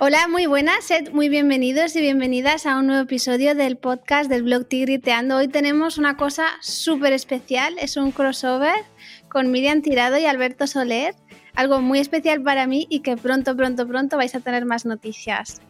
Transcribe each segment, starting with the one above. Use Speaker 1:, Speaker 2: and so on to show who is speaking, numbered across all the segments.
Speaker 1: Hola, muy buenas, sed muy bienvenidos y bienvenidas a un nuevo episodio del podcast del blog Tigriteando. Hoy tenemos una cosa súper especial, es un crossover con Miriam Tirado y Alberto Soler, algo muy especial para mí y que pronto, pronto, pronto vais a tener más noticias.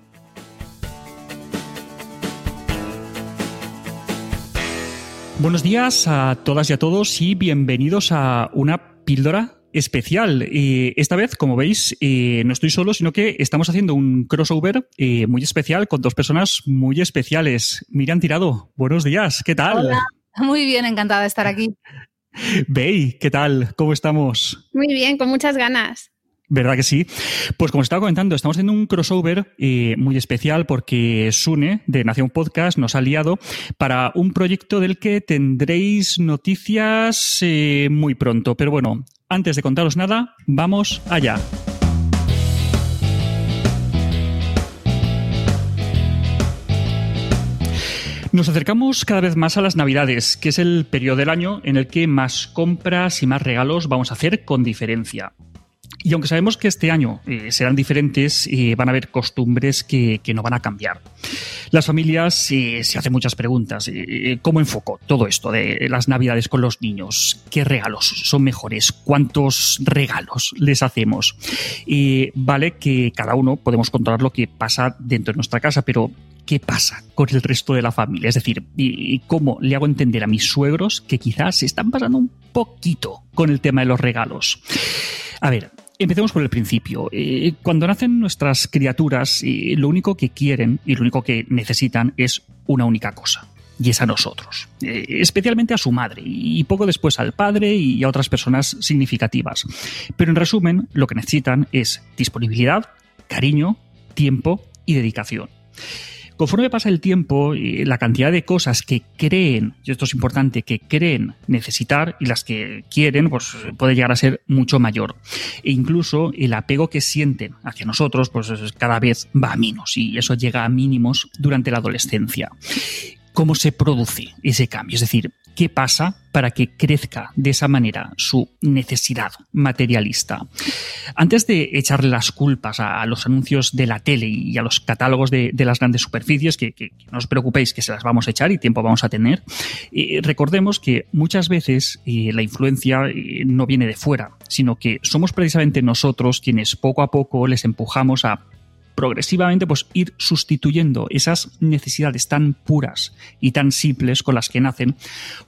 Speaker 2: Buenos días a todas y a todos y bienvenidos a una píldora especial. y esta vez, como veis, eh, no estoy solo, sino que estamos haciendo un crossover eh, muy especial con dos personas muy especiales. Miriam Tirado, buenos días, ¿qué tal?
Speaker 3: Hola. Muy bien, encantada de estar aquí.
Speaker 2: Bey, ¿qué tal? ¿Cómo estamos?
Speaker 1: Muy bien, con muchas ganas.
Speaker 2: ¿Verdad que sí? Pues como estaba comentando, estamos haciendo un crossover eh, muy especial porque Sune de Nación Podcast nos ha liado para un proyecto del que tendréis noticias eh, muy pronto. Pero bueno, antes de contaros nada, vamos allá. Nos acercamos cada vez más a las Navidades, que es el periodo del año en el que más compras y más regalos vamos a hacer con diferencia. Y aunque sabemos que este año eh, serán diferentes, eh, van a haber costumbres que, que, no van a cambiar. Las familias eh, se hacen muchas preguntas. Eh, ¿Cómo enfoco todo esto de las navidades con los niños? ¿Qué regalos son mejores? ¿Cuántos regalos les hacemos? vale que cada uno podemos controlar lo que pasa dentro de nuestra casa, pero qué pasa con el resto de la familia. Es decir, cómo le hago entender a mis suegros que quizás se están pasando un poquito con el tema de los regalos. A ver, Empecemos por el principio. Eh, cuando nacen nuestras criaturas, eh, lo único que quieren y lo único que necesitan es una única cosa. Y es a nosotros, eh, especialmente a su madre y poco después al padre y a otras personas significativas. Pero en resumen, lo que necesitan es disponibilidad, cariño, tiempo y dedicación. Conforme pasa el tiempo, la cantidad de cosas que creen, y esto es importante, que creen necesitar y las que quieren, pues puede llegar a ser mucho mayor. E incluso el apego que sienten hacia nosotros, pues cada vez va a menos y eso llega a mínimos durante la adolescencia. ¿Cómo se produce ese cambio? Es decir, qué pasa para que crezca de esa manera su necesidad materialista. Antes de echarle las culpas a, los anuncios de la tele y a los catálogos de, las grandes superficies, que, no os preocupéis que se las vamos a echar y tiempo vamos a tener, eh, recordemos que muchas veces eh, la influencia eh, no viene de fuera, sino que somos precisamente nosotros quienes poco a poco les empujamos a progresivamente pues ir sustituyendo esas necesidades tan puras y tan simples con las que nacen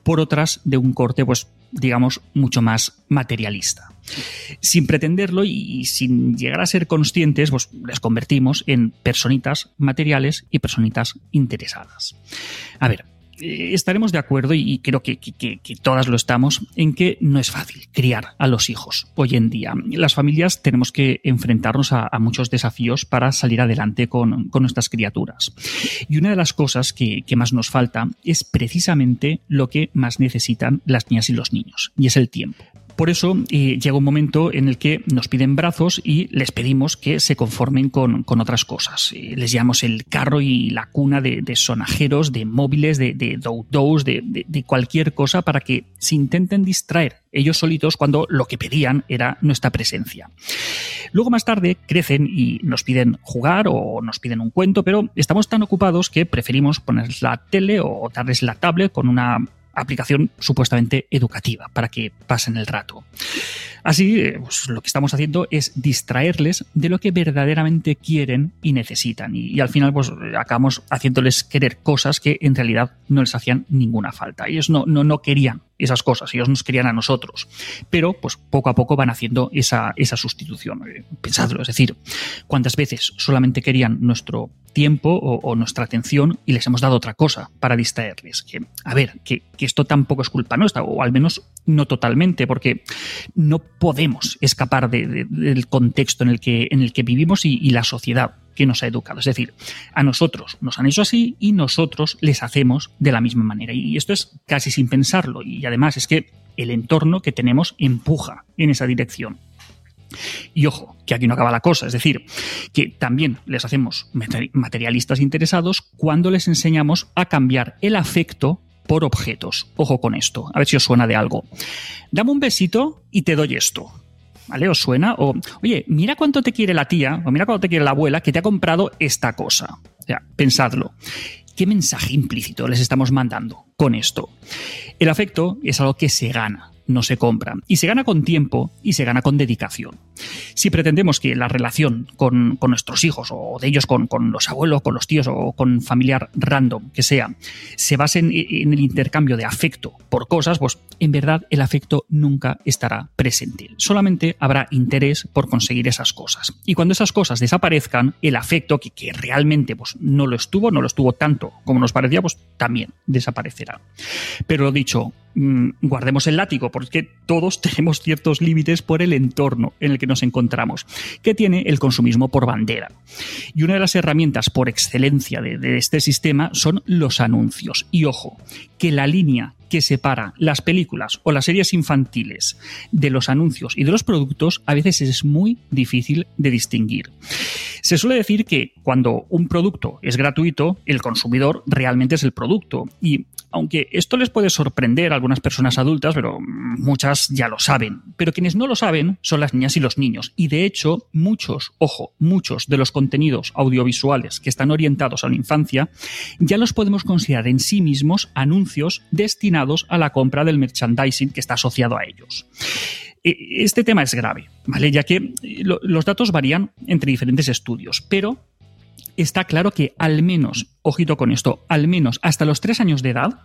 Speaker 2: por otras de un corte pues digamos mucho más materialista. Sin pretenderlo y sin llegar a ser conscientes, pues les convertimos en personitas materiales y personitas interesadas. A ver, estaremos de acuerdo, y creo que, todas lo estamos, en que no es fácil criar a los hijos hoy en día. Las familias tenemos que enfrentarnos a, muchos desafíos para salir adelante con, con, nuestras criaturas. Y una de las cosas que, más nos falta es precisamente lo que más necesitan las niñas y los niños, y es el tiempo. Por eso eh, llega un momento en el que nos piden brazos y les pedimos que se conformen con, otras cosas. Eh, les llamamos el carro y la cuna de, sonajeros, de móviles, de, de de, de cualquier cosa para que se intenten distraer ellos solitos cuando lo que pedían era nuestra presencia. Luego más tarde crecen y nos piden jugar o nos piden un cuento, pero estamos tan ocupados que preferimos ponerles la tele o darles la tablet con una aplicación supuestamente educativa para que pasen el rato. Así, eh, pues, lo que estamos haciendo es distraerles de lo que verdaderamente quieren y necesitan. Y, al final, pues acabamos haciéndoles querer cosas que en realidad no les hacían ninguna falta. Ellos no, no, no querían esas cosas, ellos nos querían a nosotros. Pero, pues poco a poco van haciendo esa, esa sustitución. Eh, pensadlo, es decir, cuántas veces solamente querían nuestro tiempo o, nuestra atención y les hemos dado otra cosa para distraerles. Que, a ver, que, esto tampoco es culpa nuestra, o al menos no totalmente, porque no podemos escapar del contexto en el que, en el que vivimos y la sociedad que nos ha educado. Es decir, a nosotros nos han hecho así y nosotros les hacemos de la misma manera. Y esto es casi sin pensarlo. Y además es que el entorno que tenemos empuja en esa dirección. Y ojo, que aquí no acaba la cosa, es decir, que también les hacemos materialistas interesados cuando les enseñamos a cambiar el afecto por objetos. Ojo con esto, a ver si os suena de algo. Dame un besito y te doy esto. ¿Vale? ¿Os suena? O, oye, mira cuánto te quiere la tía, o mira cuánto te quiere la abuela que te ha comprado esta cosa. O sea, pensadlo. ¿Qué mensaje implícito les estamos mandando con esto? El afecto es algo que se gana no se compra. Y se gana con tiempo y se gana con dedicación. Si pretendemos que la relación con, nuestros hijos o de ellos con, los abuelos, con los tíos o con familiar random que sea, se base en, en, el intercambio de afecto por cosas, pues en verdad el afecto nunca estará presente. Solamente habrá interés por conseguir esas cosas. Y cuando esas cosas desaparezcan, el afecto, que, que realmente pues, no lo estuvo, no lo estuvo tanto como nos parecía, pues también desaparecerá. Pero lo dicho, Mm, guardemos el látigo, porque todos tenemos ciertos límites por el entorno en el que nos encontramos, que tiene el consumismo por bandera. Y una de las herramientas por excelencia de, de este sistema son los anuncios. Y ojo, que la línea que separa las películas o las series infantiles de los anuncios y de los productos a veces es muy difícil de distinguir. Se suele decir que cuando un producto es gratuito, el consumidor realmente es el producto y aunque esto les puede sorprender a algunas personas adultas, pero muchas ya lo saben. Pero quienes no lo saben son las niñas y los niños. Y de hecho, muchos, ojo, muchos de los contenidos audiovisuales que están orientados a la infancia ya los podemos considerar en sí mismos anuncios destinados a la compra del merchandising que está asociado a ellos. E, este tema es grave. Ya que los datos varían entre diferentes estudios, pero está claro que al menos, ojito con esto, al menos hasta los tres años de edad,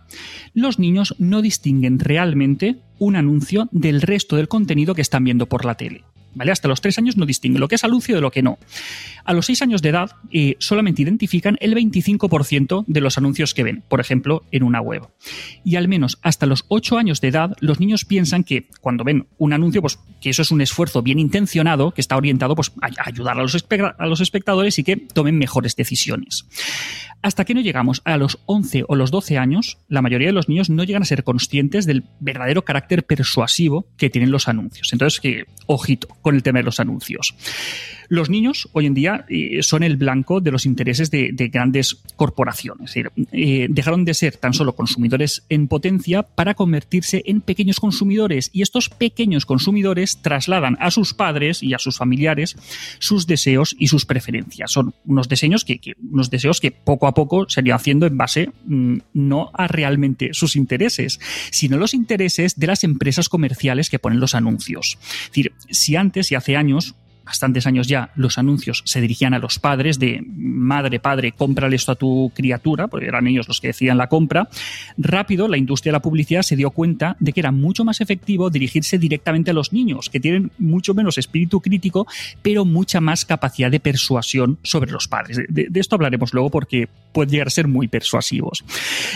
Speaker 2: los niños no distinguen realmente un anuncio del resto del contenido que están viendo por la tele. Hasta los tres años no distinguen lo que es anuncio de lo que no. A los seis años de edad eh, solamente identifican el 25% de los anuncios que ven, por ejemplo, en una web. Y al menos hasta los ocho años de edad, los niños piensan que cuando ven un anuncio, pues que eso es un esfuerzo bien intencionado, que está orientado pues, a ayudar a los, a los espectadores y que tomen mejores decisiones. Hasta que no llegamos a los 11 o los 12 años, la mayoría de los niños no llegan a ser conscientes del verdadero carácter persuasivo que tienen los anuncios. Entonces, que, ojito con el tema de los anuncios. Los niños hoy en día eh, son el blanco de los intereses de, grandes corporaciones. Eh, dejaron de ser tan solo consumidores en potencia para convertirse en pequeños consumidores y estos pequeños consumidores trasladan a sus padres y a sus familiares sus deseos y sus preferencias. Son unos deseos que, unos deseos que poco a poco se irían haciendo en base mm, no a realmente sus intereses, sino los intereses de las empresas comerciales que ponen los anuncios. Es decir, si antes y hace años bastantes años ya, los anuncios se dirigían a los padres de madre, padre, cómprale esto a tu criatura, porque eran ellos los que decían la compra. Rápido, la industria de la publicidad se dio cuenta de que era mucho más efectivo dirigirse directamente a los niños, que tienen mucho menos espíritu crítico, pero mucha más capacidad de persuasión sobre los padres. De, esto hablaremos luego porque pueden llegar a ser muy persuasivos.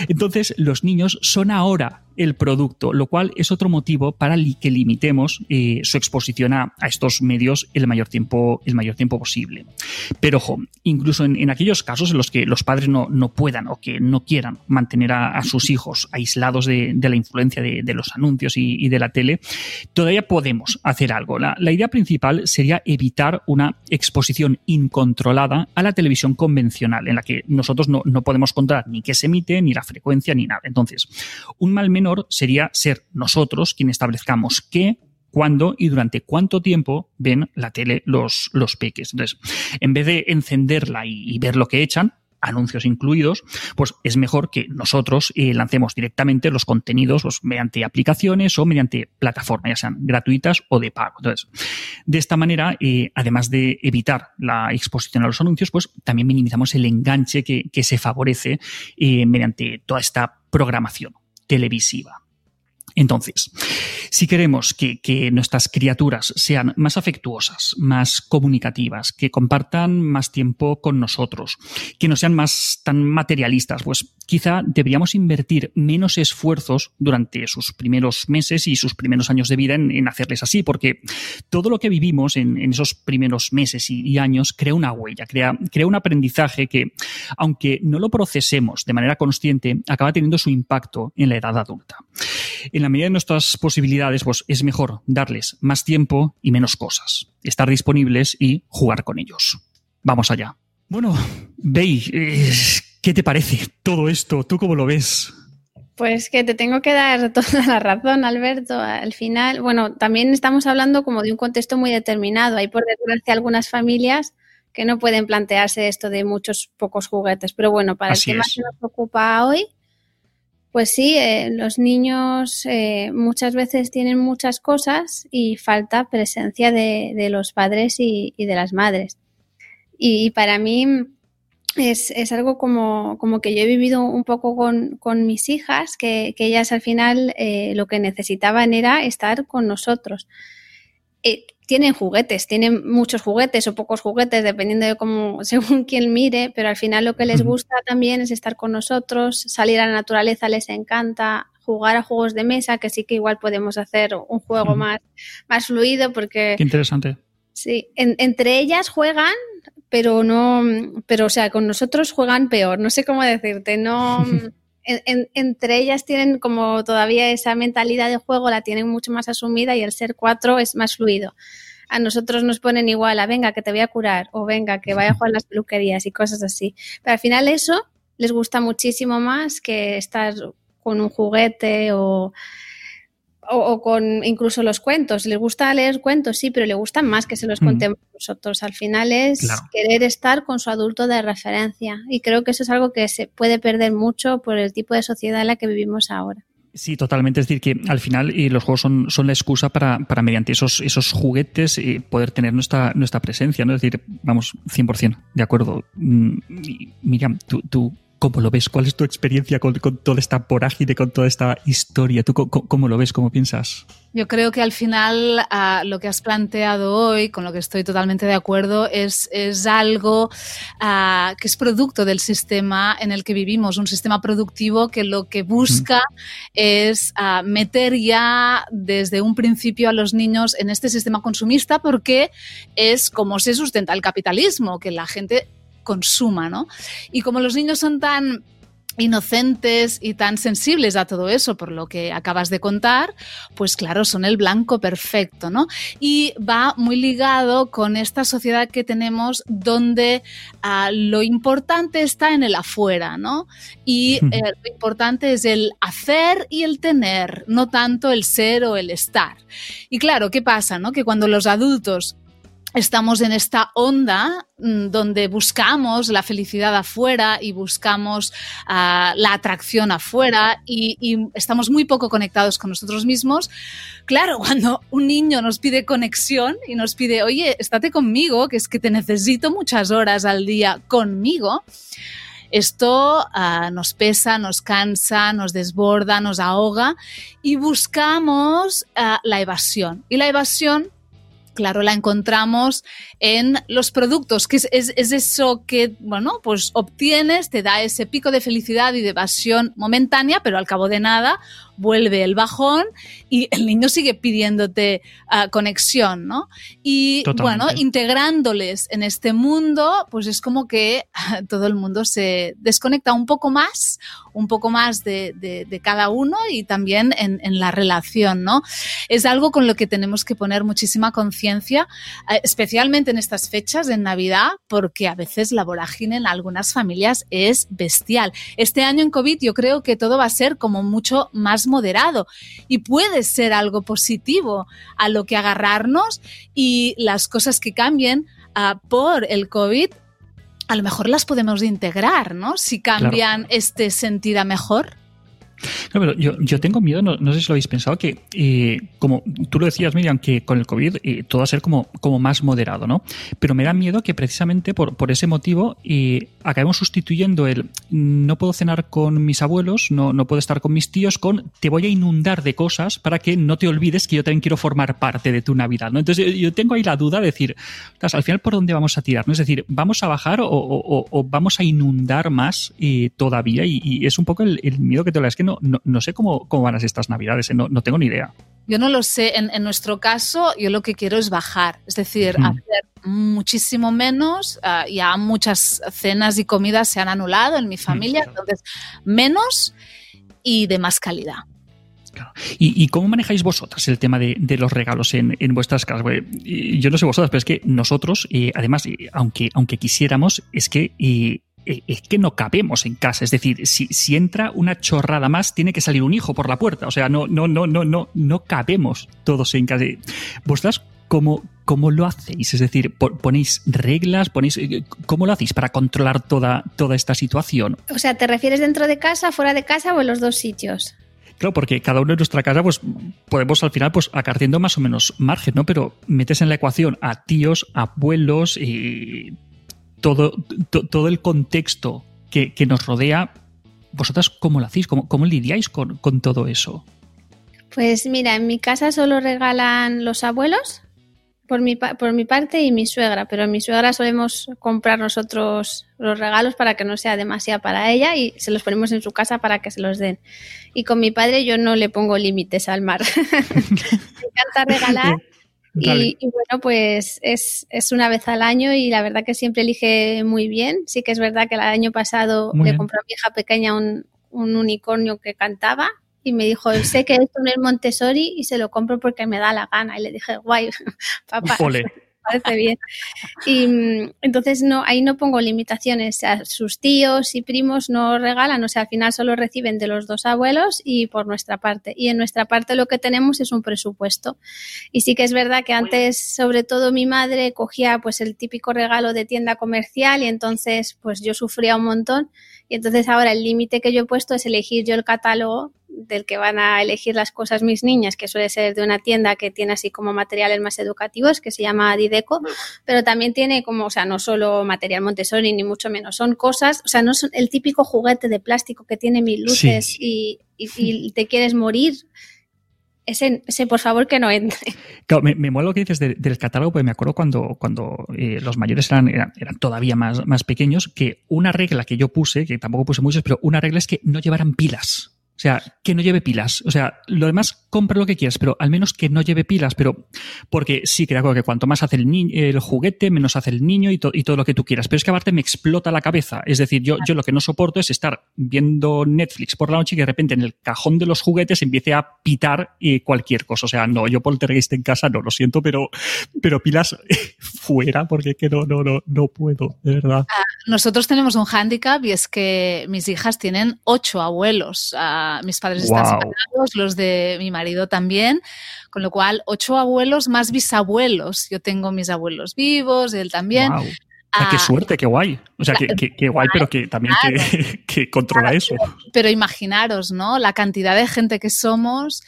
Speaker 2: Entonces, los niños son ahora el producto, lo cual es otro motivo para que limitemos eh, su exposición a, estos medios el mayor tiempo, el mayor tiempo posible. Pero ojo, incluso en, aquellos casos en los que los padres no, no puedan o que no quieran mantener a, sus hijos aislados de, la influencia de, los anuncios y, de la tele, todavía podemos hacer algo. La, idea principal sería evitar una exposición incontrolada a la televisión convencional, en la que nosotros no, no podemos controlar ni qué se emite, ni la frecuencia, ni nada. Entonces, un mal menor sería ser nosotros quien establezcamos qué, cuándo y durante cuánto tiempo ven la tele los, los peques. Entonces, en vez de encenderla y, ver lo que echan, anuncios incluidos, pues es mejor que nosotros eh, lancemos directamente los contenidos pues, mediante aplicaciones o mediante plataformas, ya sean gratuitas o de pago. Entonces, de esta manera, eh, además de evitar la exposición a los anuncios, pues también minimizamos el enganche que, se favorece eh, mediante toda esta programación televisiva. Entonces, si queremos que, nuestras criaturas sean más afectuosas, más comunicativas, que compartan más tiempo con nosotros, que no sean más tan materialistas, pues quizá deberíamos invertir menos esfuerzos durante sus primeros meses y sus primeros años de vida en, hacerles así, porque todo lo que vivimos en, esos primeros meses y, años crea una huella, crea, crea un aprendizaje que, aunque no lo procesemos de manera consciente, acaba teniendo su impacto en la edad adulta en la medida de nuestras posibilidades, pues es mejor darles más tiempo y menos cosas, estar disponibles y jugar con ellos. Vamos allá. Bueno, Bey, eh, ¿qué te parece todo esto? ¿Tú cómo lo ves?
Speaker 1: Pues que te tengo que dar toda la razón, Alberto. Al final, bueno, también estamos hablando como de un contexto muy determinado. Hay, por desgracia, algunas familias que no pueden plantearse esto de muchos pocos juguetes. Pero bueno, para el tema que nos ocupa hoy, pues sí, eh, los niños eh, muchas veces tienen muchas cosas y falta presencia de, los padres y, de las madres. Y, para mí es, algo como, como, que yo he vivido un poco con, mis hijas, que, ellas al final eh, lo que necesitaban era estar con nosotros tienen juguetes, tienen muchos juguetes o pocos juguetes, dependiendo de cómo, según quien mire, pero al final lo que les gusta también es estar con nosotros, salir a la naturaleza les encanta, jugar a juegos de mesa, que sí que igual podemos hacer un juego más, más fluido porque...
Speaker 2: Qué interesante.
Speaker 1: Sí, entre ellas juegan, pero no, pero o sea, con nosotros juegan peor, no sé cómo decirte, no... entre ellas tienen como todavía esa mentalidad de juego, la tienen mucho más asumida y el ser cuatro es más fluido. A nosotros nos ponen igual a venga que te voy a curar o venga que vaya a jugar las peluquerías y cosas así. Pero al final eso les gusta muchísimo más que estar con un juguete o o, con incluso los cuentos. Le gusta leer cuentos, sí, pero le gustan más que se los mm. contemos nosotros. Al final es querer estar con su adulto de referencia. Y creo que eso es algo que se puede perder mucho por el tipo de sociedad en la que vivimos ahora.
Speaker 2: Sí, totalmente. Es decir, que al final y los juegos son, son la excusa para, para mediante esos, esos juguetes eh, poder tener nuestra, nuestra presencia. ¿no? Es decir, vamos, 100%, de acuerdo. Mm, Miriam, tú, tú ¿Cómo lo ves? ¿Cuál es tu experiencia con, toda esta vorágine, con toda esta historia? ¿Tú cómo, lo ves? ¿Cómo piensas?
Speaker 3: Yo creo que al final ah, lo que has planteado hoy, con lo que estoy totalmente de acuerdo, es, es algo ah, que es producto del sistema en el que vivimos, un sistema productivo que lo que busca es ah, meter ya desde un principio a los niños en este sistema consumista porque es como se sustenta el capitalismo, que la gente consuma, ¿no? Y como los niños son tan inocentes y tan sensibles a todo eso, por lo que acabas de contar, pues claro, son el blanco perfecto, ¿no? Y va muy ligado con esta sociedad que tenemos donde ah, lo importante está en el afuera, ¿no? Y eh, lo importante es el hacer y el tener, no tanto el ser o el estar. Y claro, ¿qué pasa, no? Que cuando los adultos estamos en esta onda mm, donde buscamos la felicidad afuera y buscamos ah, la atracción afuera y, estamos muy poco conectados con nosotros mismos. Claro, cuando un niño nos pide conexión y nos pide, oye, estate conmigo, que es que te necesito muchas horas al día conmigo, esto ah, nos pesa, nos cansa, nos desborda, nos ahoga y buscamos ah, la evasión. Y la evasión claro, la encontramos en los productos, que es, eso que, bueno, pues obtienes, te da ese pico de felicidad y de evasión momentánea, pero al cabo de nada vuelve el bajón y el niño sigue pidiéndote ah, conexión, ¿no? Y bueno, integrándoles en este mundo, pues es como que todo el mundo se desconecta un poco más, un poco más de, cada uno y también en, la relación, ¿no? Es algo con lo que tenemos que poner muchísima conciencia, eh, especialmente en estas fechas, en Navidad, porque a veces la vorágine en algunas familias es bestial. Este año en COVID yo creo que todo va a ser como mucho más moderado y puede ser algo positivo a lo que agarrarnos y las cosas que cambien ah, por el COVID a lo mejor las podemos integrar, ¿no? Si cambian este sentido a mejor
Speaker 2: yo, tengo miedo, no, sé si lo habéis pensado, que eh, como tú lo decías, Miriam, que con el COVID eh, todo va a ser como, como más moderado, ¿no? Pero me da miedo que precisamente por, por ese motivo eh, acabemos sustituyendo el no puedo cenar con mis abuelos, no, no puedo estar con mis tíos, con te voy a inundar de cosas para que no te olvides que yo también quiero formar parte de tu Navidad, ¿no? Entonces yo, tengo ahí la duda de decir, al final, ¿por dónde vamos a tirar? ¿no? Es decir, ¿vamos a bajar o, vamos a inundar más todavía? Y, es un poco el, miedo que te es que no no, sé cómo, cómo, van a ser estas navidades, ¿eh? no, tengo ni idea.
Speaker 3: Yo no lo sé. En, nuestro caso, yo lo que quiero es bajar, es decir, hacer muchísimo menos. Ah, ya muchas cenas y comidas se han anulado en mi familia, entonces menos y de más calidad.
Speaker 2: ¿Y, cómo manejáis vosotras el tema de, los regalos en, vuestras casas? yo no sé vosotras, pero es que nosotros, además, aunque, aunque quisiéramos, es que eh, es que no cabemos en casa. Es decir, si, si, entra una chorrada más, tiene que salir un hijo por la puerta. O sea, no, no, no, no, no, no cabemos todos en casa. ¿Vosotras cómo, cómo lo hacéis? Es decir, ¿ponéis reglas? Ponéis, eh, ¿Cómo lo hacéis para controlar toda, toda esta situación?
Speaker 1: O sea, ¿te refieres dentro de casa, fuera de casa o en los dos sitios?
Speaker 2: Claro, porque cada uno en nuestra casa, pues podemos al final, pues acarciendo más o menos margen, ¿no? Pero metes en la ecuación a tíos, abuelos y todo, todo el contexto que, nos rodea, ¿vosotras cómo lo hacéis? ¿Cómo, cómo lidiáis con, todo eso?
Speaker 1: Pues mira, en mi casa solo regalan los abuelos, por mi, por mi parte y mi suegra, pero en mi suegra solemos comprar nosotros los regalos para que no sea demasiado para ella y se los ponemos en su casa para que se los den. Y con mi padre yo no le pongo límites al mar. me encanta regalar y, bueno, pues es, una vez al año y la verdad que siempre elige muy bien. Sí que es verdad que el año pasado le compró a mi hija pequeña un, unicornio que cantaba y me dijo, sé que esto no es Montessori y se lo compro porque me da la gana. Y le dije, guay, papá parece bien. Y mm, entonces no, ahí no pongo limitaciones. A sus tíos y primos no regalan, o sea, al final solo reciben de los dos abuelos y por nuestra parte. Y en nuestra parte lo que tenemos es un presupuesto. Y sí que es verdad que antes, sobre todo mi madre, cogía pues el típico regalo de tienda comercial y entonces pues yo sufría un montón. Y entonces ahora el límite que yo he puesto es elegir yo el catálogo del que van a elegir las cosas mis niñas, que suele ser de una tienda que tiene así como materiales más educativos, que se llama Dideco, pero también tiene como, o sea, no solo material Montessori, ni mucho menos, son cosas, o sea, no son el típico juguete de plástico que tiene mil luces y, te quieres morir. Ese, ese, por favor, que no entre.
Speaker 2: Claro, me, me mola lo que dices del catálogo, porque me acuerdo cuando, cuando eh, los mayores eran, eran, eran, todavía más, más pequeños, que una regla que yo puse, que tampoco puse muchos, pero una regla es que no llevaran pilas. O sea, que no lleve pilas. O sea, lo demás compra lo que quieras, pero al menos que no lleve pilas. Pero porque sí, creo que cuanto más hace el, el juguete, menos hace el niño y, y, todo lo que tú quieras. Pero es que aparte me explota la cabeza. Es decir, yo, yo lo que no soporto es estar viendo Netflix por la noche y que de repente en el cajón de los juguetes empiece a pitar eh, cualquier cosa. O sea, no, yo poltergeist en casa no, lo siento, pero, pero pilas fuera porque que no, no, no, no puedo, de verdad. Ah,
Speaker 3: nosotros tenemos un hándicap y es que mis hijas tienen ocho abuelos. Uh, mis padres están separados, los de mi marido también, con lo cual ocho abuelos más bisabuelos. Yo tengo mis abuelos vivos, él también.
Speaker 2: Ah, qué suerte, qué guay. O sea, qué, guay, pero que también que, controla eso.
Speaker 3: Pero, imaginaros, ¿no? La cantidad de gente que somos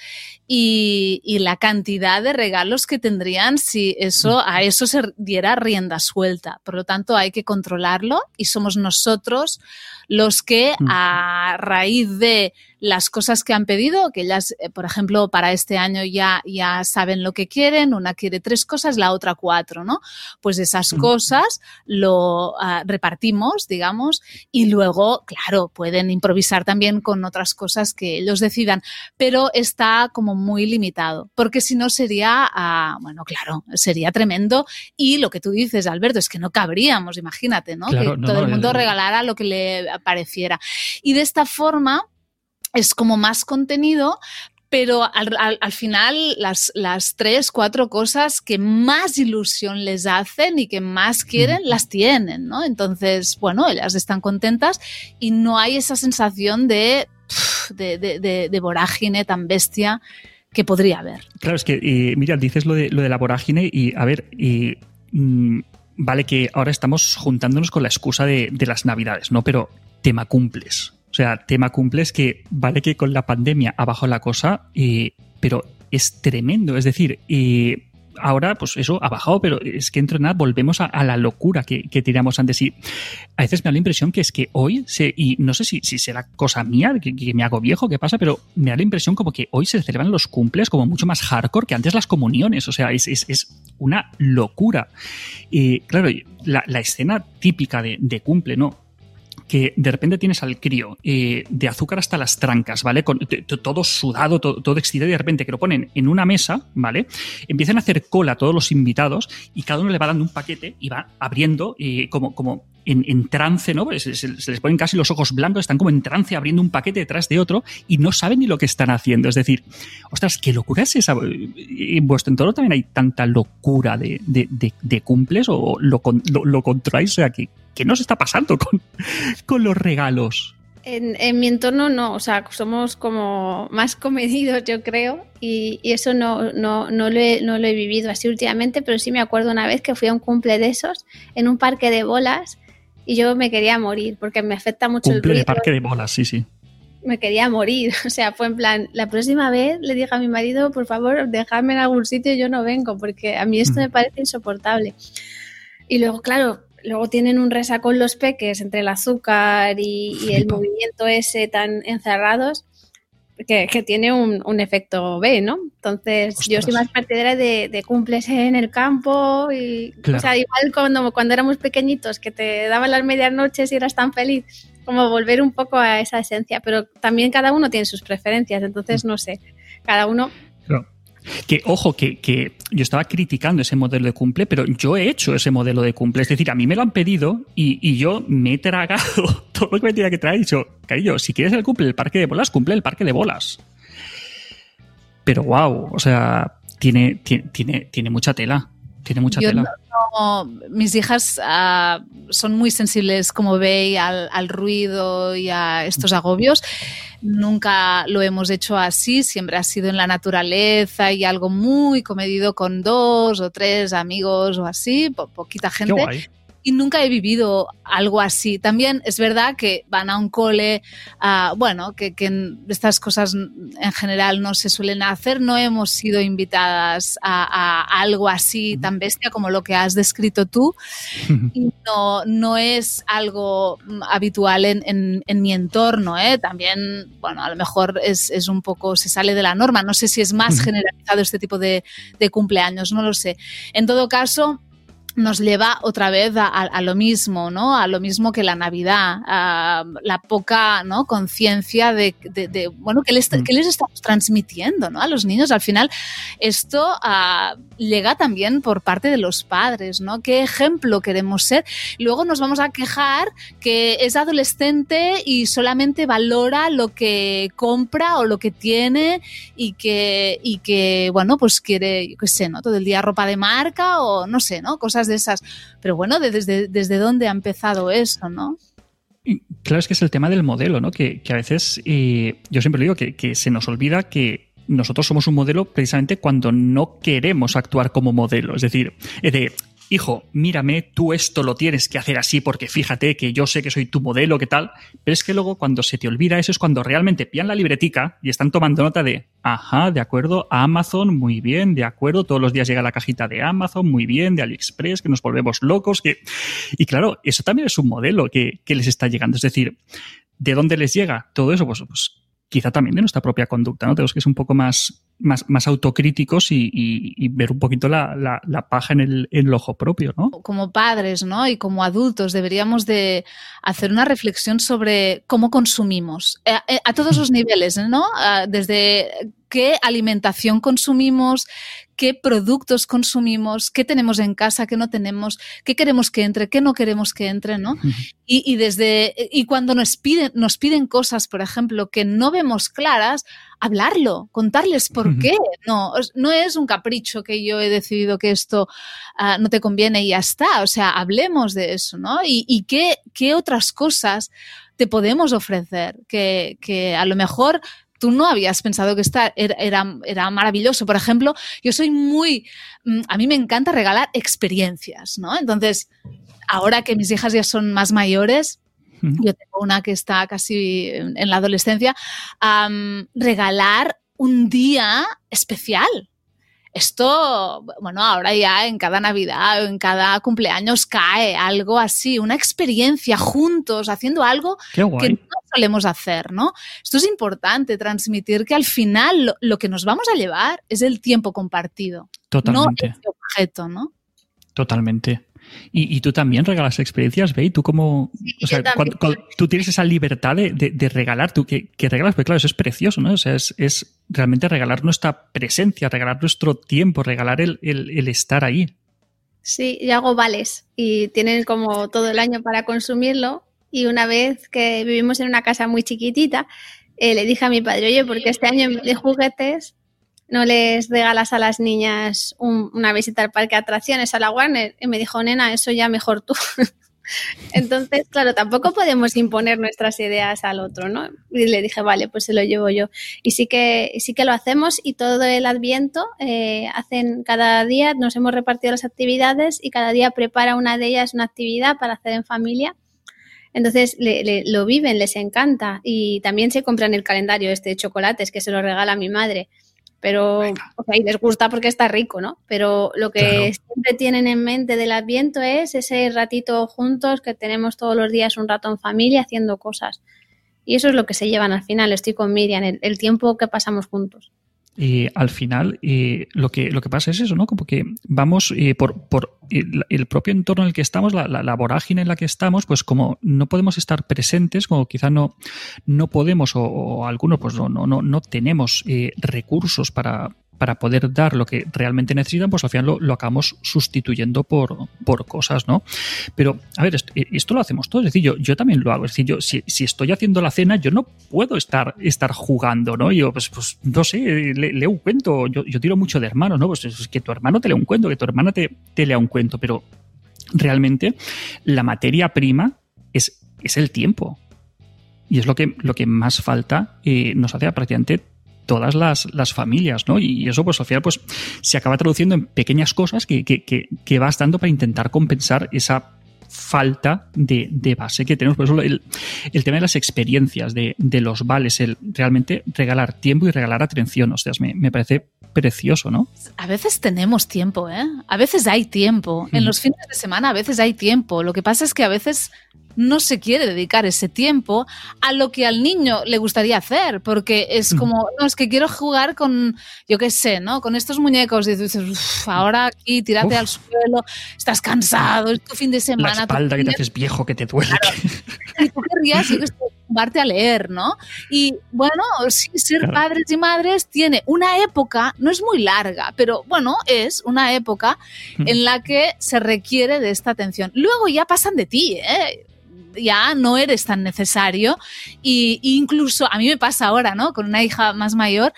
Speaker 3: y, la cantidad de regalos que tendrían si eso, a eso se diera rienda suelta. Por lo tanto, hay que controlarlo y somos nosotros los que a raíz de las cosas que han pedido, que ellas, por ejemplo, para este año ya, ya saben lo que quieren, una quiere tres cosas, la otra cuatro, ¿no? Pues esas cosas lo ah, repartimos, digamos, y luego, claro, pueden improvisar también con otras cosas que ellos decidan, pero está como muy limitado, porque si no sería, ah, bueno, claro, sería tremendo y lo que tú dices, Alberto, es que no cabríamos, imagínate, ¿no? que todo el mundo regalara lo que le pareciera. Y de esta forma, es como más contenido, pero al, final las, las, tres, cuatro cosas que más ilusión les hacen y que más quieren, las tienen, ¿no? Entonces, bueno, ellas están contentas y no hay esa sensación de, de, vorágine tan bestia que podría haber.
Speaker 2: Claro, es que, y, mira, dices lo de, lo de la vorágine y, a ver, y, mm, vale que ahora estamos juntándonos con la excusa de, las navidades, ¿no? Pero tema cumples. O sea, tema cumples que vale que con la pandemia ha bajado la cosa, eh, pero es tremendo. Es decir, eh, ahora, pues eso ha bajado, pero es que entre nada volvemos a, la locura que, que, teníamos antes. Y a veces me da la impresión que es que hoy, se, y no sé si, si será cosa mía, que, me hago viejo, qué pasa, pero me da la impresión como que hoy se celebran los cumples como mucho más hardcore que antes las comuniones. O sea, es, una locura. Y claro, la, la escena típica de, de cumple, ¿no? Que de repente tienes al crío eh, de azúcar hasta las trancas, ¿vale? Con, todo sudado, todo, excitado, y de repente que lo ponen en una mesa, ¿vale? Empiezan a hacer cola todos los invitados y cada uno le va dando un paquete y va abriendo eh, como, como en, trance, ¿no? Pues se, les ponen casi los ojos blancos, están como en trance abriendo un paquete detrás de otro y no saben ni lo que están haciendo. Es decir, ostras, qué locura es esa. ¿En vuestro entorno también hay tanta locura de, de, cumples o lo, lo, que ¿qué nos está pasando con, con los regalos?
Speaker 1: En, mi entorno no, o sea, somos como más comedidos, yo creo, y, eso no, no, no, lo he, no lo he vivido así últimamente, pero sí me acuerdo una vez que fui a un cumple de esos en un parque de bolas y yo me quería morir porque me afecta mucho
Speaker 2: el
Speaker 1: ruido.
Speaker 2: de parque de bolas, sí, sí.
Speaker 1: Me quería morir, o sea, fue en plan, la próxima vez le dije a mi marido, por favor, dejadme en algún sitio y yo no vengo porque a mí esto me parece insoportable. Y luego, claro, luego tienen un resacón los peques entre el azúcar y, el movimiento ese tan encerrados que, tiene un, efecto B, ¿no? Entonces, yo soy más partidaria de, de, cumples en el campo y, o sea, igual cuando, cuando éramos pequeñitos que te daban las medianoches y eras tan feliz, como volver un poco a esa esencia, pero también cada uno tiene sus preferencias, entonces no sé, cada uno
Speaker 2: que, ojo, que, yo estaba criticando ese modelo de cumple, pero yo he hecho ese modelo de cumple. Es decir, a mí me lo han pedido y, yo me he tragado todo lo que me tenía que traer y dicho, cariño, si quieres el cumple del parque de bolas, cumple el parque de bolas. Pero wow, o sea, tiene, tiene, tiene, mucha tela. Tiene mucha tela.
Speaker 3: mis hijas ah, son muy sensibles, como veis, al, al ruido y a estos agobios. Nunca lo hemos hecho así, siempre ha sido en la naturaleza y algo muy comedido con dos o tres amigos o así, poquita gente y nunca he vivido algo así. También es verdad que van a un cole, uh, bueno, que, que, estas cosas en general no se suelen hacer. No hemos sido invitadas a, a algo así tan bestia como lo que has descrito tú. Y no, no es algo habitual en, en, en mi entorno. ¿eh? También, bueno, a lo mejor es, es, un poco, se sale de la norma. No sé si es más generalizado este tipo de, de cumpleaños, no lo sé. En todo caso, nos lleva otra vez a, lo mismo, ¿no? A lo mismo que la Navidad, a la poca ¿no? conciencia de, bueno, ¿qué les, mm. les, estamos transmitiendo, ¿no? A los niños. Al final, esto uh, llega también por parte de los padres, ¿no? ¿Qué ejemplo queremos ser? Luego nos vamos a quejar que es adolescente y solamente valora lo que compra o lo que tiene y que, y que bueno, pues quiere, yo qué sé, ¿no? Todo el día ropa de marca o no sé, ¿no? Cosas de esas. Pero bueno, desde, desde dónde ha empezado eso, ¿no?
Speaker 2: Claro, es que es el tema del modelo, ¿no? Que, a veces, eh, yo siempre digo que, que se nos olvida que nosotros somos un modelo precisamente cuando no queremos actuar como modelo. Es decir, de, hijo, mírame, tú esto lo tienes que hacer así porque fíjate que yo sé que soy tu modelo, qué tal. Pero es que luego cuando se te olvida eso es cuando realmente pillan la libretica y están tomando nota de, ajá, de acuerdo, Amazon, muy bien, de acuerdo, todos los días llega la cajita de Amazon, muy bien, de AliExpress, que nos volvemos locos. Que... Y claro, eso también es un modelo que, les está llegando. Es decir, ¿de dónde les llega todo eso? Pues, pues quizá también de nuestra propia conducta, ¿no? Tenemos que ser un poco más, más, más autocríticos y, ver un poquito la, la, paja en el, en el, ojo propio, ¿no?
Speaker 3: Como padres, ¿no? Y como adultos deberíamos de hacer una reflexión sobre cómo consumimos eh, eh, a todos los niveles, ¿no? Ah, desde qué alimentación consumimos, qué productos consumimos, qué tenemos en casa, qué no tenemos, qué queremos que entre, qué no queremos que entre, ¿no? Y, desde, y cuando nos piden, nos piden cosas, por ejemplo, que no vemos claras, hablarlo, contarles por qué. No, no es un capricho que yo he decidido que esto ah, no te conviene y ya está. O sea, hablemos de eso, ¿no? Y, qué, qué otras cosas te podemos ofrecer que, que a lo mejor tú no habías pensado que esta era, era, maravilloso. Por ejemplo, yo soy muy, mm, a mí me encanta regalar experiencias, ¿no? Entonces, ahora que mis hijas ya son más mayores, yo tengo una que está casi en la adolescencia, regalar un día especial, esto, bueno, ahora ya en cada Navidad o en cada cumpleaños cae algo así, una experiencia juntos, haciendo algo que no solemos hacer, ¿no? Esto es importante, transmitir que al final lo, que nos vamos a llevar es el tiempo compartido.
Speaker 2: Totalmente.
Speaker 3: No el objeto, ¿no?
Speaker 2: Totalmente. Y, tú también regalas experiencias, ¿veis? Tú como... o sea, cuando, tú tienes esa libertad de, regalar, tú que, regalas, pues claro, eso es precioso, ¿no? O sea, es, realmente regalar nuestra presencia, regalar nuestro tiempo, regalar el, estar ahí.
Speaker 1: Sí, yo hago vales y tienen como todo el año para consumirlo. Y una vez que vivimos en una casa muy chiquitita, eh, le dije a mi padre, oye, porque este año de juguetes no les regalas a las niñas una visita al parque de atracciones, a la Warner. Y me dijo, nena, eso ya mejor tú. Entonces, claro, tampoco podemos imponer nuestras ideas al otro, ¿no? Y le dije, vale, pues se lo llevo yo. Y sí que, sí que lo hacemos y todo el adviento eh, hacen cada día, nos hemos repartido las actividades y cada día prepara una de ellas una actividad para hacer en familia. Entonces lo viven, les encanta y también se compran el calendario este de chocolates que se lo regala mi madre pero o sea, y les gusta porque está rico, ¿no? Pero lo que siempre tienen en mente del Adviento es ese ratito juntos que tenemos todos los días un rato en familia haciendo cosas. Y eso es lo que se llevan al final, estoy con Miriam, el tiempo que pasamos juntos.
Speaker 2: Y al final lo, que, lo que pasa es eso, ¿no? Como que vamos por, por el, propio entorno en el que estamos, la, la, vorágine en la que estamos, pues como no podemos estar presentes, como quizá no, no podemos o, algunos pues no, no, no tenemos eh, recursos para, para poder dar lo que realmente necesitan, pues al final lo, acabamos sustituyendo por, por, cosas, ¿no? Pero, a ver, eh, esto, lo hacemos todos, es decir, yo, yo también lo hago, es decir, yo si, estoy haciendo la cena, yo no puedo estar, estar jugando, ¿no? Yo, pues, pues no sé, leo un cuento, yo, yo, tiro mucho de hermanos, ¿no? Pues es que tu hermano te lea un cuento, que tu hermana te, te lea un cuento, pero realmente la materia prima es, es el tiempo. Y es lo que, lo que más falta eh, nos hace prácticamente todas las, las, familias, ¿no? Y eso, pues al final, pues se acaba traduciendo en pequeñas cosas que, que, que, que vas dando para intentar compensar esa falta de, de, base que tenemos. Por eso el, el tema de las experiencias, de, de, los vales, el realmente regalar tiempo y regalar atención, o sea, me, me, parece precioso, ¿no?
Speaker 3: A veces tenemos tiempo, ¿eh? A veces hay tiempo. En mm. los fines de semana a veces hay tiempo. Lo que pasa es que a veces no se quiere dedicar ese tiempo a lo que al niño le gustaría hacer, porque es como, no, es que quiero jugar con, yo qué sé, ¿no? Con estos muñecos y dices, ahora aquí, tírate al suelo, estás cansado, es tu fin de semana.
Speaker 2: La espalda que te haces viejo, que te duele.
Speaker 3: Y tú querrías jugarte a leer, ¿no? Y bueno, sí, ser padres y madres tiene una época, no es muy larga, pero bueno, es una época en la que se requiere de esta atención. Luego ya pasan de ti, ¿eh? Ya no eres tan necesario. Y incluso a mí me pasa ahora, ¿no? Con una hija más mayor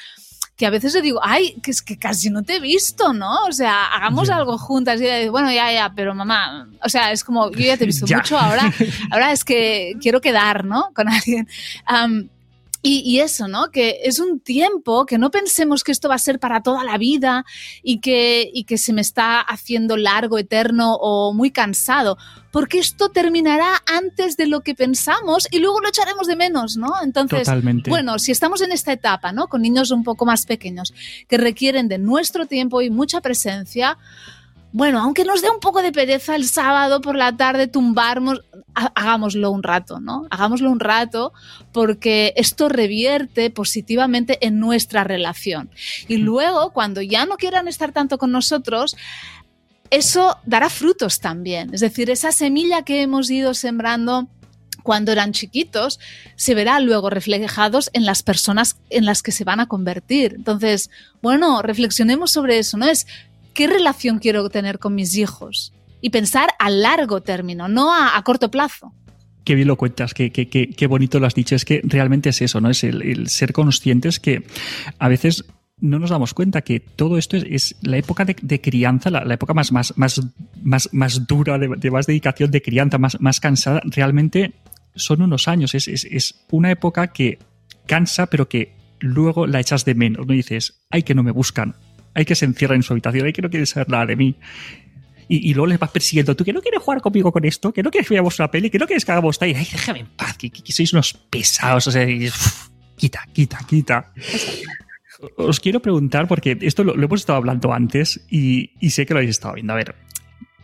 Speaker 3: que a veces le digo, ay, que es que casi no te he visto, ¿no? O sea, hagamos algo juntas. Y ella dice, bueno, ya, ya, pero mamá, o sea, es como, yo ya te he visto mucho, ahora, ahora es que quiero quedar, ¿no? Con alguien. Y, eso, ¿no? Que es un tiempo que no pensemos que esto va a ser para toda la vida y que, y que se me está haciendo largo, eterno o muy cansado, porque esto terminará antes de lo que pensamos y luego lo echaremos de menos, ¿no? Entonces, bueno, si estamos en esta etapa, ¿no? Con niños un poco más pequeños que requieren de nuestro tiempo y mucha presencia, bueno, aunque nos dé un poco de pereza el sábado por la tarde tumbarnos, hagámoslo un rato, ¿no? Hagámoslo un rato porque esto revierte positivamente en nuestra relación. Y luego, cuando ya no quieran estar tanto con nosotros, eso dará frutos también. Es decir, esa semilla que hemos ido sembrando cuando eran chiquitos, se verá luego reflejados en las personas en las que se van a convertir. Entonces, bueno, reflexionemos sobre eso, ¿no? Es qué relación quiero tener con mis hijos y pensar a largo término, no a, corto plazo.
Speaker 2: Qué bien lo cuentas, qué, qué, qué, bonito lo has dicho. Es que realmente es eso, ¿no? Es el, ser conscientes que a veces no nos damos cuenta que todo esto es, la época de, crianza, la, época más, más, más, más, más dura, de, más dedicación de crianza, más, más cansada, realmente son unos años. Es, es, es, una época que cansa, pero que luego la echas de menos. No dices, ay, que no me buscan, hay que se encierra en su habitación, hay que no quiere saber nada de mí. Y, luego les vas persiguiendo. ¿Tú que no quieres jugar conmigo con esto? ¿Que no quieres que veamos una peli? ¿Que no quieres que hagamos tal? Ay, déjame en paz, que, sois unos pesados. O sea, quita, quita, quita. Os quiero preguntar, porque esto lo, hemos estado hablando antes y, sé que lo habéis estado viendo. A ver,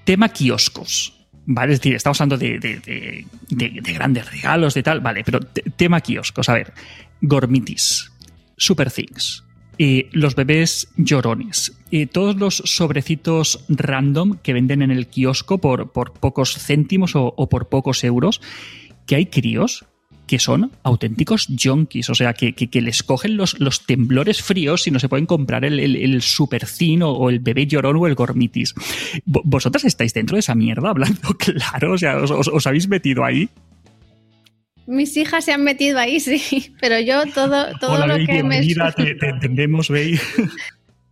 Speaker 2: tema kioscos. ¿Vale? Es decir, estamos hablando de, de grandes regalos, de tal, vale, pero tema kioscos. A ver, Gormitis, Super Things, los bebés llorones. Todos los sobrecitos random que venden en el kiosco por, por pocos céntimos o, por pocos euros, que hay críos que son auténticos junkies, o sea, que, que, les cogen los, los, temblores fríos y no se pueden comprar el, el, el supercino o el bebé llorón o el gormitis. ¿Vosotras estáis dentro de esa mierda hablando claro? O sea, os habéis metido ahí?
Speaker 1: Mis hijas se han metido ahí, sí, pero yo todo, todo lo que me...
Speaker 2: te, te entendemos, Bey.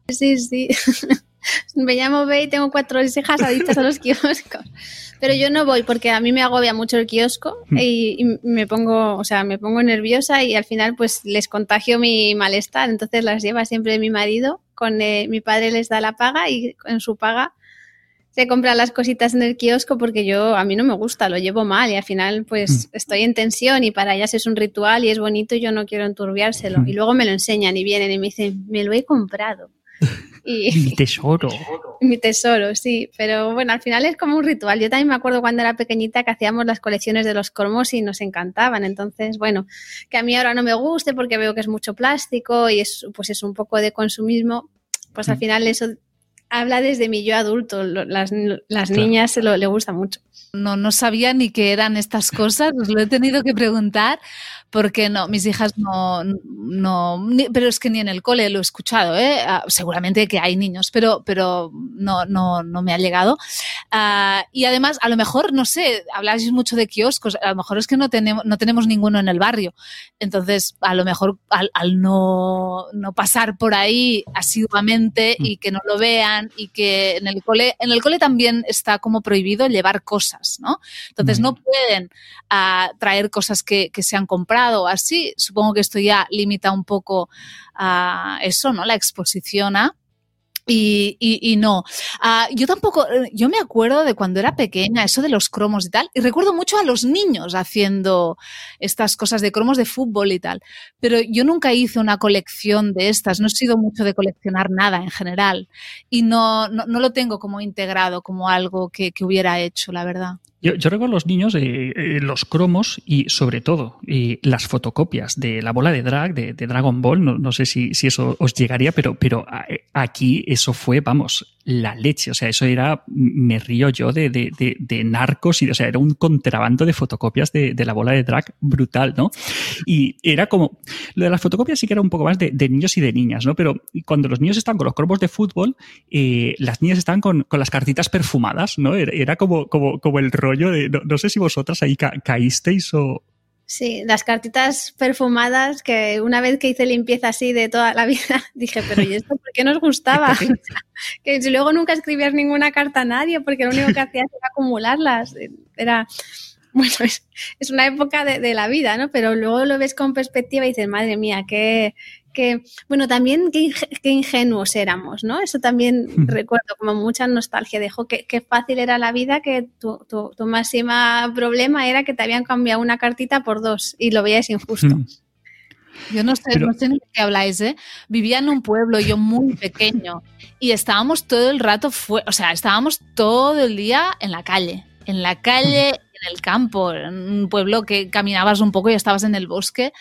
Speaker 1: Sí, sí. Me llamo Bey, tengo cuatro hijas adictas a los kioscos. Pero yo no voy porque a mí me agobia mucho el kiosco mm. y, me pongo, o sea, me pongo nerviosa y al final pues les contagio mi malestar. Entonces las lleva siempre mi marido, con eh, mi padre les da la paga y en su paga se compran las cositas en el kiosco porque yo a mí no me gusta, lo llevo mal y al final pues mm. estoy en tensión y para ellas es un ritual y es bonito y yo no quiero enturbiárselo. Y luego me lo enseñan y vienen y me dicen, me lo he comprado.
Speaker 2: Y, mi tesoro.
Speaker 1: mi tesoro, sí. Pero bueno, al final es como un ritual. Yo también me acuerdo cuando era pequeñita que hacíamos las colecciones de los cromos y nos encantaban. Entonces, bueno, que a mí ahora no me guste porque veo que es mucho plástico y es, pues es un poco de consumismo, pues al mm. final eso habla desde mi yo adulto. Las, niñas se lo, le gusta mucho.
Speaker 3: No, no sabía ni qué eran estas cosas, os lo he tenido que preguntar porque no, mis hijas no, no pero es que ni en el cole lo he escuchado, ¿eh? Ah, seguramente que hay niños, pero, pero no, no, no me ha llegado. Ah, y además, a lo mejor, no sé, habláis mucho de kioscos, a lo mejor es que no tenemos, no tenemos ninguno en el barrio. Entonces, a lo mejor al, no, no, pasar por ahí asiduamente mm. y que no lo vean y que en el cole, en el cole también está como prohibido llevar cosas, ¿no? Entonces, no pueden ah, traer cosas que, que se han comprado así, supongo que esto ya limita un poco a eso, ¿no? La exposición a... Y, no. Ah, yo tampoco, eh, yo me acuerdo de cuando era pequeña, eso de los cromos y tal, y recuerdo mucho a los niños haciendo estas cosas de cromos de fútbol y tal, pero yo nunca hice una colección de estas, no he sido mucho de coleccionar nada en general, y no, no, lo tengo como integrado como algo que hubiera hecho, la verdad.
Speaker 2: Yo, yo recuerdo a los niños eh, eh, los cromos y sobre todo las fotocopias de la bola de drag, de, Dragon Ball. No, no sé si, si, eso os llegaría, pero, pero eh, aquí eso fue, vamos, la leche. O sea, eso era, me río yo de, de, de, narcos y, o sea, era un contrabando de fotocopias de, la bola de drag brutal, ¿no? Y era como, lo de las fotocopias sí que era un poco más de, niños y de niñas, ¿no? Pero cuando los niños estaban con los cromos de fútbol, eh, las niñas estaban con, con, las cartitas perfumadas, ¿no? Era, como, como, como el rollo de, no, sé si vosotras ahí caísteis o,
Speaker 1: Sí, las cartitas perfumadas que una vez que hice limpieza así de toda la vida, dije, pero ¿y esto por qué nos gustaba? que luego nunca escribías ninguna carta a nadie porque lo único que hacías era acumularlas. Era, bueno, es, una época de, de, la vida, ¿no? Pero luego lo ves con perspectiva y dices, madre mía, qué, que, bueno, también qué, ingenuos éramos, ¿no? Eso también recuerdo como mucha nostalgia. Dejó que, qué fácil era la vida, que tu, tu, tu, máxima problema era que te habían cambiado una cartita por dos y lo veías injusto.
Speaker 3: Yo no sé, no sé ni de qué habláis, ¿eh? Vivía en un pueblo, yo muy pequeño, y estábamos todo el rato, fue, o sea, estábamos todo el día en la calle, en la calle, en el campo, en un pueblo que caminabas un poco y estabas en el bosque,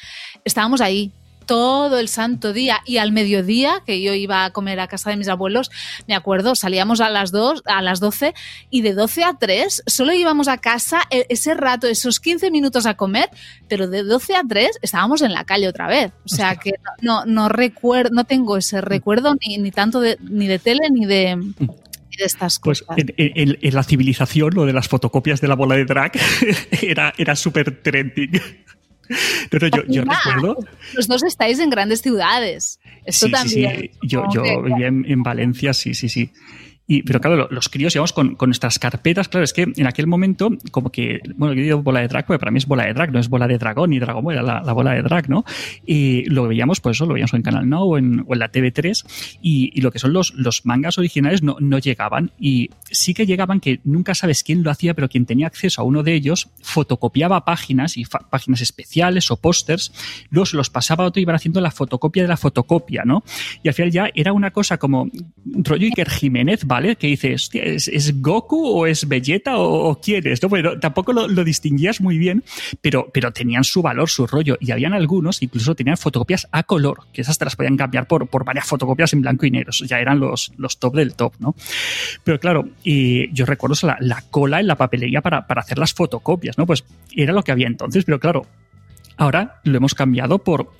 Speaker 3: estábamos ahí todo el santo día y al mediodía, que yo iba a comer a casa de mis abuelos, me acuerdo, salíamos a las 2, a las 12 y de 12 a 3 solo íbamos a casa e, ese rato, esos 15 minutos a comer, pero de 12 a 3 estábamos en la calle otra vez. O sea que no, no recuerdo, no tengo ese recuerdo ni, ni tanto de, ni de tele ni de, de estas
Speaker 2: pues cosas. Pues en, la civilización, lo de las fotocopias de la bola de drag era, era súper trending. Pero yo, yo recuerdo.
Speaker 3: Los dos estáis en grandes ciudades. Esto también.
Speaker 2: Sí, sí. Yo, yo vivía en, en, Valencia, sí, sí, sí. Pero claro, los críos íbamos con, con, nuestras carpetas, claro, es que en aquel momento, como que, bueno, yo digo bola de drag, porque para mí es bola de drag, no es bola de dragón ni dragón, era la, la, bola de drag, ¿no? Y lo veíamos, pues eso, lo veíamos en Canal Now o en, o en la TV3, y, y, lo que son los, los mangas originales no, no llegaban, y sí que llegaban que nunca sabes quién lo hacía, pero quien tenía acceso a uno de ellos fotocopiaba páginas y páginas especiales o pósters, luego se los pasaba a otro y iban haciendo la fotocopia de la fotocopia, ¿no? Y al final ya era una cosa como rollo Iker Jiménez, ¿vale? Que dices, ¿es, Goku o es Vegeta o, quién es? ¿no? Bueno, tampoco lo, distinguías muy bien, pero, pero tenían su valor, su rollo. Y habían algunos, incluso tenían fotocopias a color, que esas te las podían cambiar por, por varias fotocopias en blanco y negro. Ya eran los, los top del top, ¿no? Pero claro, yo recuerdo la, la, cola en la papelería para, para hacer las fotocopias, ¿no? Pues era lo que había entonces, pero claro, ahora lo hemos cambiado por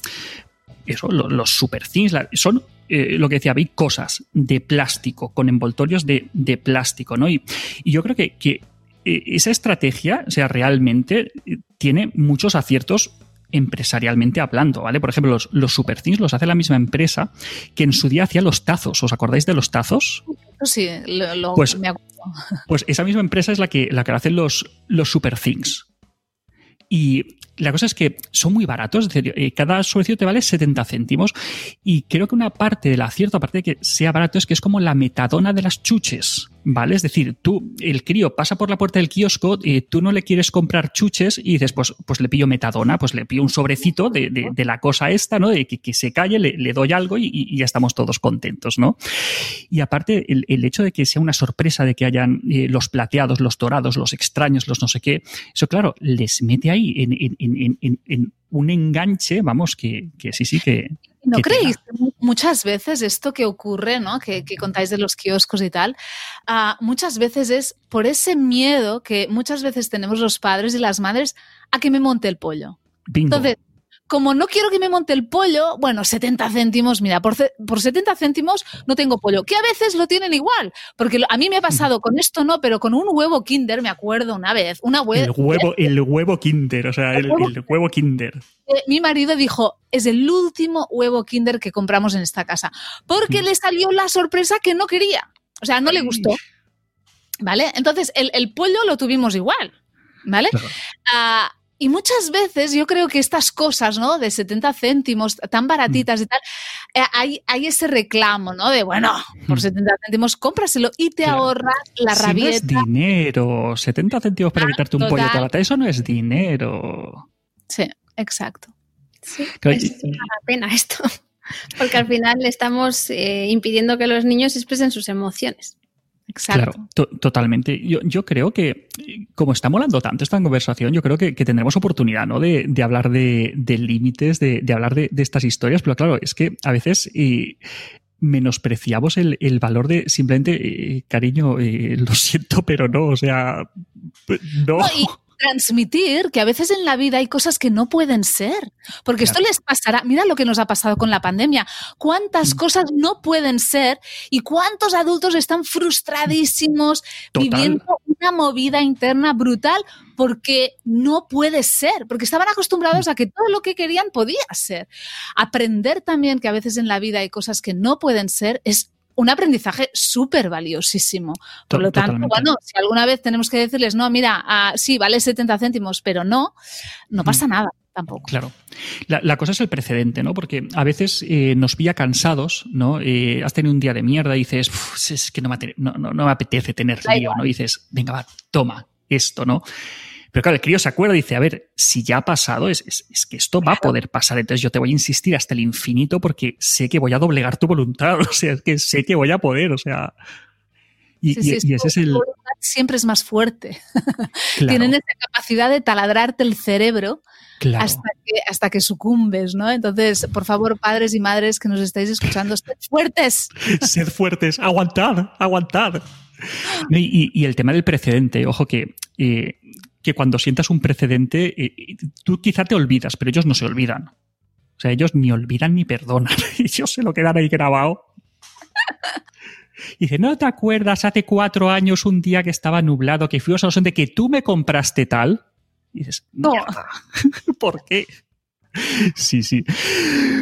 Speaker 2: eso, los, super things, son eh, lo que decía, vi cosas de plástico, con envoltorios de, plástico, ¿no? Y, yo creo que, que, eh, esa estrategia, o sea, realmente eh, tiene muchos aciertos empresarialmente hablando, ¿vale? Por ejemplo, los, los super things los hace la misma empresa que en su día hacía los tazos. ¿Os acordáis de los tazos?
Speaker 3: Sí, lo, pues, me acuerdo
Speaker 2: Pues esa misma empresa es la que, la que hacen los, los Super Things. Y la cosa es que son muy baratos, es decir, eh, cada suecio te vale 70 céntimos. Y creo que una parte del acierto, aparte de que sea barato, es que es como la metadona de las chuches. ¿Vale? Es decir, tú, el crío pasa por la puerta del kiosco, y tú no le quieres comprar chuches y dices, pues, pues le pillo metadona, pues le pillo un sobrecito de, de, la cosa esta, ¿no? De que, que se calle, le, doy algo y, y, ya estamos todos contentos, ¿no? Y aparte, el, el, hecho de que sea una sorpresa de que hayan eh, los plateados, los dorados, los extraños, los no sé qué, eso, claro, les mete ahí en, en, en, en un enganche, vamos, que, que sí, sí, que,
Speaker 3: ¿No creéis muchas veces esto que ocurre, ¿no? que, que contáis de los kioscos y tal, uh, muchas veces es por ese miedo que muchas veces tenemos los padres y las madres a que me monte el pollo.
Speaker 2: Bingo.
Speaker 3: Entonces, como no quiero que me monte el pollo, bueno, 70 céntimos, mira, por, por 70 céntimos no tengo pollo, que a veces lo tienen igual, porque a mí me ha pasado con esto no, pero con un huevo Kinder, me acuerdo una vez, una hue
Speaker 2: el huevo, el huevo Kinder, o sea, el, el, huevo, el huevo, Kinder.
Speaker 3: Eh, mi marido dijo, es el último huevo Kinder que compramos en esta casa, porque mm. le salió la sorpresa que no quería, o sea, no le gustó. ¿Vale? Entonces, el, el pollo lo tuvimos igual, ¿vale? Claro. Uh, y muchas veces yo creo que estas cosas, ¿no? De 70 céntimos, tan baratitas y tal, eh, hay, hay, ese reclamo, ¿no? De, bueno, por 70 céntimos, cómpraselo y te claro. ahorras la
Speaker 2: si
Speaker 3: rabieta.
Speaker 2: No es dinero. 70 céntimos para evitarte un pollo de lata, eso no es dinero.
Speaker 3: Sí, exacto.
Speaker 1: Sí, claro, es una pena esto. Porque al final le estamos eh, impidiendo que los niños expresen sus emociones.
Speaker 3: Exacto.
Speaker 2: Claro, to totalmente. Yo, yo, creo que, como está molando tanto esta conversación, yo creo que, que tendremos oportunidad ¿no? de, de hablar de, de límites, de, de, hablar de, estas historias, pero claro, es que a veces eh, menospreciamos el, el, valor de simplemente, eh, cariño, eh, lo siento, pero no, o sea, no.
Speaker 3: no y transmitir que a veces en la vida hay cosas que no pueden ser. Porque claro. esto les pasará. Mira lo que nos ha pasado con la pandemia. ¿Cuántas mm. cosas no pueden ser? Y cuántos adultos están frustradísimos Total. viviendo una movida interna brutal porque no puede ser, porque estaban acostumbrados a que todo lo que querían podía ser. Aprender también que a veces en la vida hay cosas que no pueden ser es un aprendizaje súper valiosísimo. Por lo tanto, Totalmente. bueno, si alguna vez tenemos que decirles, no, mira, uh, sí, vale 70 céntimos, pero no, no pasa mm. nada. Tampoco.
Speaker 2: Claro. La, la, cosa es el precedente, ¿no? Porque a veces eh, nos pilla cansados, ¿no? Eh, has tenido un día de mierda y dices, es que no me, no, no, no me apetece tener lío, ¿no? Y dices, venga, va, toma esto, ¿no? Pero claro, el crío se acuerda y dice, a ver, si ya ha pasado, es, es, es, que esto va a poder pasar. Entonces yo te voy a insistir hasta el infinito porque sé que voy a doblegar tu voluntad. O sea, es que sé que voy a poder. O sea. Y,
Speaker 3: sí, sí,
Speaker 2: y, y ese es el.
Speaker 3: Siempre es más fuerte. Claro. Tienen esa capacidad de taladrarte el cerebro Claro. Hasta, que, hasta que sucumbes, ¿no? Entonces, por favor, padres y madres que nos estáis escuchando, sed fuertes.
Speaker 2: Sed fuertes, aguantad, aguantad. Y, y, el tema del precedente, ojo que eh, que cuando sientas un precedente, eh, tú quizá te olvidas, pero ellos no se olvidan. O sea, ellos ni olvidan ni perdonan. Ellos se lo quedan ahí grabado. Y dice, ¿no te acuerdas hace cuatro años un día que estaba nublado, que fuimos a los de que tú me compraste tal? Y dices, no. ¿Por qué? Sí, sí.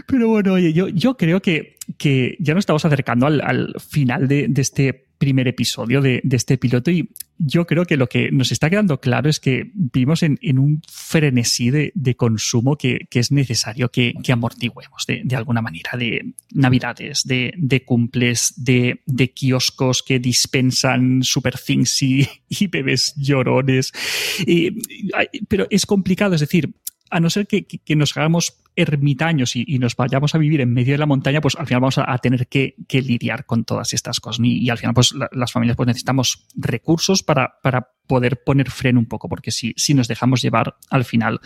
Speaker 2: Pero bueno, oye, yo, yo creo que, que ya nos estamos acercando al, al final de, de, este primer episodio de, de, este piloto y yo creo que lo que nos está quedando claro es que vivimos en, en un frenesí de, de consumo que, que, es necesario que, que amortiguemos de, de, alguna manera, de navidades, de, cumples, de, kioscos que dispensan super things y, y bebés llorones. Y, pero es complicado, es decir, a no ser que, que nos hagamos ermitaños y, nos vayamos a vivir en medio de la montaña, pues al final vamos a, tener que, lidiar con todas estas cosas. Y, al final, pues la, las familias pues necesitamos recursos para, para poder poner freno un poco, porque si, si nos dejamos llevar, al final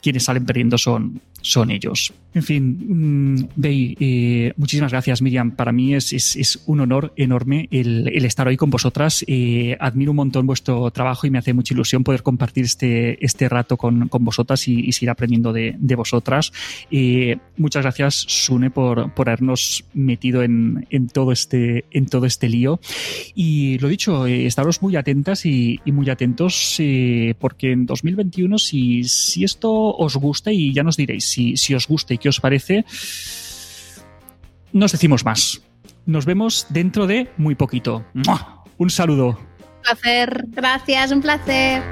Speaker 2: quienes salen perdiendo son, son ellos. En fin, mmm, Bey, eh, muchísimas gracias, Miriam. Para mí es, es, un honor enorme el, el, estar hoy con vosotras. Eh, admiro un montón vuestro trabajo y me hace mucha ilusión poder compartir este, este rato con, con vosotras y, y, seguir aprendiendo de, de vosotras. Eh, muchas gracias, Sune, por, por habernos metido en, en, todo este, en todo este lío. Y lo dicho, eh, estaros muy atentas y, y muy atentos eh, porque en 2021 si, si esto os gusta y ya nos diréis si, si os gusta y qué os parece, nos decimos más. Nos vemos dentro de muy poquito. Un saludo.
Speaker 3: placer.
Speaker 1: Gracias, un placer.